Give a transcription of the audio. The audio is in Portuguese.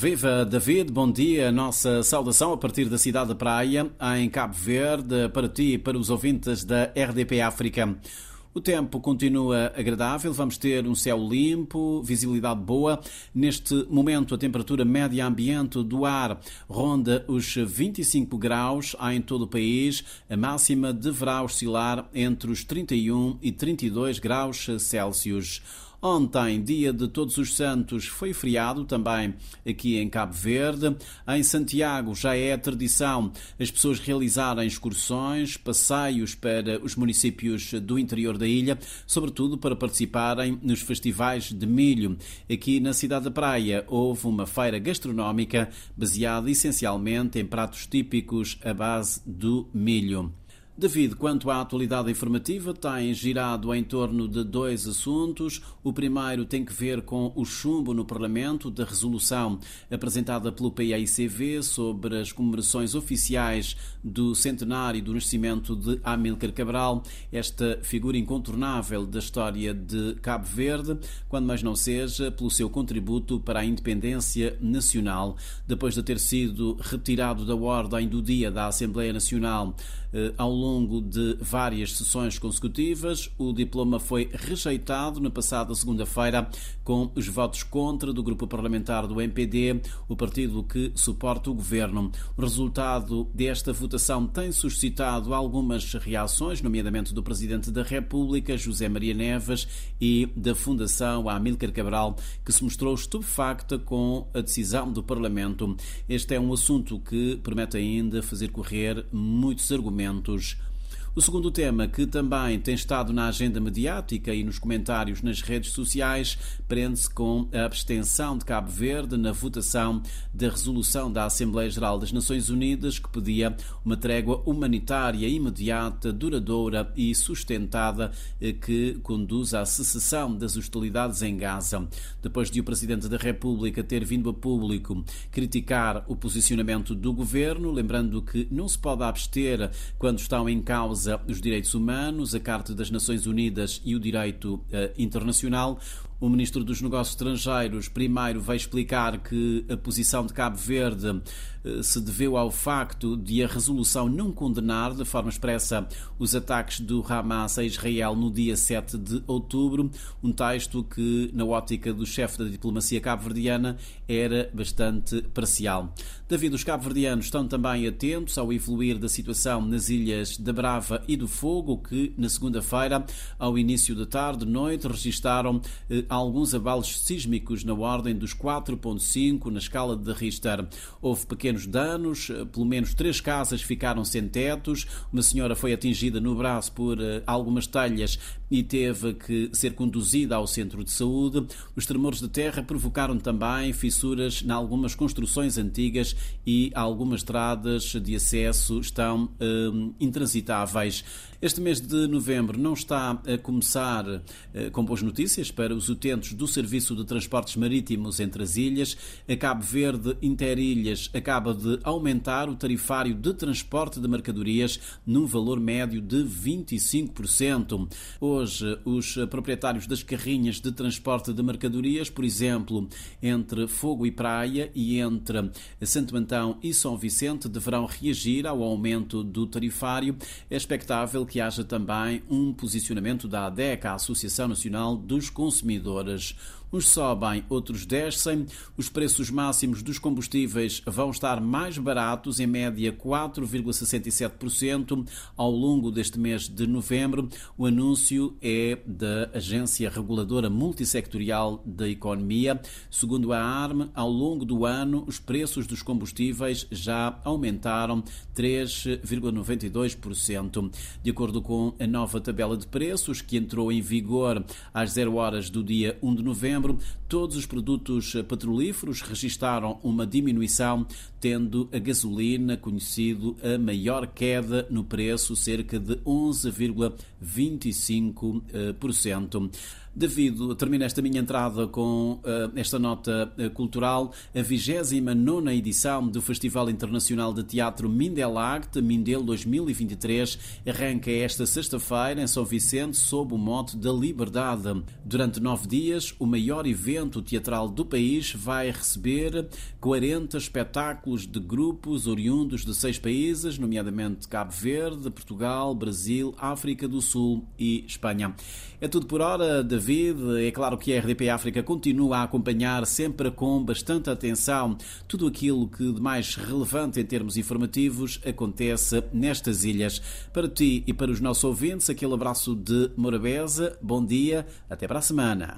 Viva David, bom dia. Nossa saudação a partir da cidade da Praia, em Cabo Verde, para ti e para os ouvintes da RDP África. O tempo continua agradável, vamos ter um céu limpo, visibilidade boa. Neste momento, a temperatura média ambiente do ar ronda os 25 graus em todo o país. A máxima deverá oscilar entre os 31 e 32 graus Celsius. Ontem, dia de Todos os Santos, foi feriado também aqui em Cabo Verde. Em Santiago já é tradição as pessoas realizarem excursões, passeios para os municípios do interior da ilha, sobretudo para participarem nos festivais de milho. Aqui na cidade da Praia houve uma feira gastronómica baseada essencialmente em pratos típicos à base do milho. David, quanto à atualidade informativa, tem girado em torno de dois assuntos. O primeiro tem que ver com o chumbo no Parlamento da resolução apresentada pelo PAICV sobre as comemorações oficiais do centenário do nascimento de Amílcar Cabral, esta figura incontornável da história de Cabo Verde, quando mais não seja pelo seu contributo para a independência nacional. Depois de ter sido retirado da ordem do dia da Assembleia Nacional eh, ao longo longo de várias sessões consecutivas. O diploma foi rejeitado na passada segunda-feira com os votos contra do grupo parlamentar do MPD, o partido que suporta o governo. O resultado desta votação tem suscitado algumas reações, nomeadamente do Presidente da República, José Maria Neves, e da Fundação Amílcar Cabral, que se mostrou estupefacta com a decisão do Parlamento. Este é um assunto que promete ainda fazer correr muitos argumentos o segundo tema, que também tem estado na agenda mediática e nos comentários nas redes sociais, prende-se com a abstenção de Cabo Verde na votação da resolução da Assembleia Geral das Nações Unidas que pedia uma trégua humanitária imediata, duradoura e sustentada eh, que conduz à secessão das hostilidades em Gaza. Depois de o Presidente da República ter vindo a público criticar o posicionamento do governo, lembrando que não se pode abster quando estão em causa os direitos humanos, a Carta das Nações Unidas e o direito uh, internacional. O ministro dos Negócios Estrangeiros primeiro vai explicar que a posição de Cabo Verde eh, se deveu ao facto de a resolução não condenar de forma expressa os ataques do Hamas a Israel no dia 7 de outubro, um texto que, na ótica do chefe da diplomacia cabo-verdiana, era bastante parcial. David, os cabo-verdianos estão também atentos ao evoluir da situação nas ilhas da Brava e do Fogo, que na segunda-feira, ao início da tarde, noite, registaram eh, alguns abalos sísmicos na ordem dos 4.5 na escala de Richter. Houve pequenos danos, eh, pelo menos três casas ficaram sem tetos, uma senhora foi atingida no braço por eh, algumas telhas e teve que ser conduzida ao centro de saúde. Os tremores de terra provocaram também fissuras em algumas construções antigas e algumas estradas de acesso estão hum, intransitáveis. Este mês de novembro não está a começar eh, com boas notícias para os utentes do Serviço de Transportes Marítimos entre as ilhas. A Cabo Verde Interilhas acaba de aumentar o tarifário de transporte de mercadorias num valor médio de 25%. Hoje, os proprietários das carrinhas de transporte de mercadorias, por exemplo, entre Fogo e Praia e entre Santo Antão e São Vicente, deverão reagir ao aumento do tarifário. É expectável que haja também um posicionamento da ADEC, a Associação Nacional dos Consumidores. Uns sobem, outros descem. Os preços máximos dos combustíveis vão estar mais baratos, em média 4,67% ao longo deste mês de novembro. O anúncio é da Agência Reguladora Multissectorial da Economia. Segundo a ARM, ao longo do ano, os preços dos combustíveis já aumentaram 3,92%. De acordo com a nova tabela de preços, que entrou em vigor às 0 horas do dia 1 de novembro, todos os produtos petrolíferos registaram uma diminuição, tendo a gasolina conhecido a maior queda no preço, cerca de 11,25%. David, termina esta minha entrada com uh, esta nota uh, cultural, a 29 edição do Festival Internacional de Teatro Mindelact, Mindel 2023, arranca esta sexta-feira em São Vicente sob o mote da liberdade. Durante nove dias, o maior evento teatral do país vai receber 40 espetáculos de grupos oriundos de seis países, nomeadamente Cabo Verde, Portugal, Brasil, África do Sul e Espanha. É tudo por hora, David. É claro que a RDP África continua a acompanhar sempre com bastante atenção tudo aquilo que de mais relevante em termos informativos acontece nestas ilhas. Para ti e para os nossos ouvintes, aquele abraço de Morabeza. Bom dia, até para a semana.